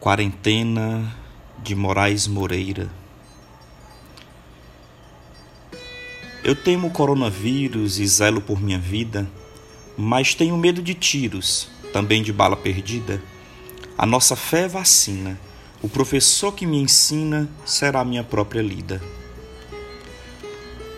Quarentena de Moraes Moreira. Eu temo o coronavírus e zelo por minha vida, mas tenho medo de tiros, também de bala perdida. A nossa fé vacina, o professor que me ensina será minha própria lida.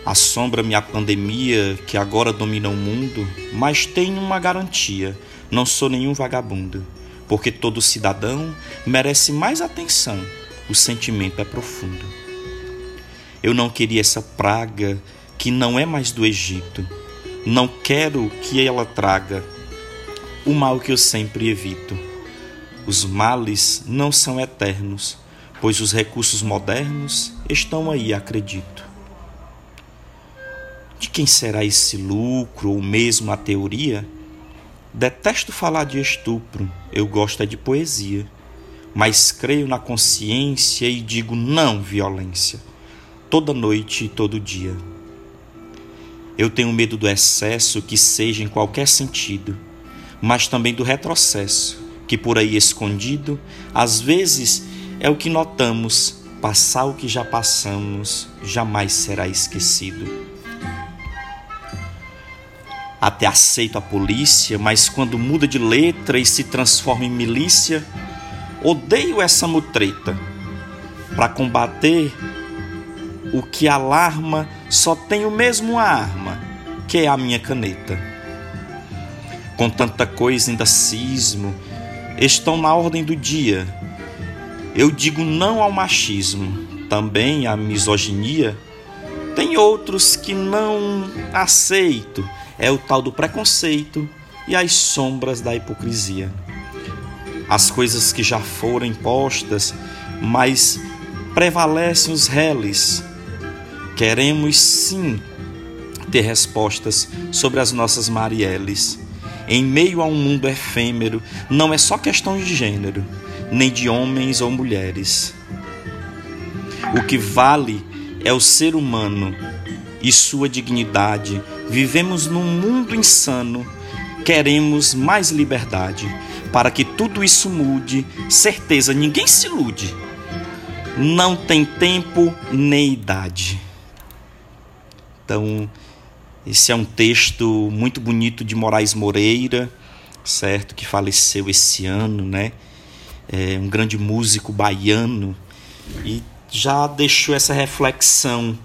Assombra-me a pandemia que agora domina o mundo, mas tenho uma garantia: não sou nenhum vagabundo porque todo cidadão merece mais atenção. O sentimento é profundo. Eu não queria essa praga que não é mais do Egito. Não quero que ela traga o mal que eu sempre evito. Os males não são eternos, pois os recursos modernos estão aí, acredito. De quem será esse lucro ou mesmo a teoria? Detesto falar de estupro, eu gosto é de poesia. Mas creio na consciência e digo não violência, toda noite e todo dia. Eu tenho medo do excesso que seja em qualquer sentido, mas também do retrocesso, que por aí escondido, às vezes é o que notamos, passar o que já passamos jamais será esquecido até aceito a polícia, mas quando muda de letra e se transforma em milícia, odeio essa mutreta. Para combater o que alarma, só tenho mesmo uma arma, que é a minha caneta. Com tanta coisa ainda cismo, estão na ordem do dia. Eu digo não ao machismo, também à misoginia. Tem outros que não aceito é o tal do preconceito e as sombras da hipocrisia. As coisas que já foram impostas, mas prevalecem os reles. Queremos sim ter respostas sobre as nossas Marielles. Em meio a um mundo efêmero, não é só questão de gênero, nem de homens ou mulheres. O que vale é o ser humano e sua dignidade, Vivemos num mundo insano, queremos mais liberdade. Para que tudo isso mude, certeza, ninguém se ilude. Não tem tempo nem idade. Então, esse é um texto muito bonito de Moraes Moreira, certo? Que faleceu esse ano, né? É um grande músico baiano e já deixou essa reflexão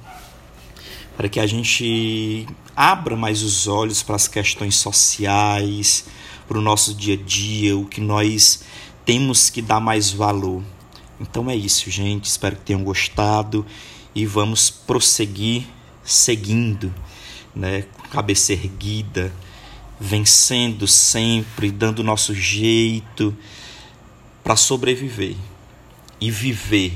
para que a gente abra mais os olhos para as questões sociais, para o nosso dia a dia, o que nós temos que dar mais valor. Então é isso, gente. Espero que tenham gostado e vamos prosseguir seguindo, né, cabeça erguida, vencendo sempre, dando o nosso jeito para sobreviver e viver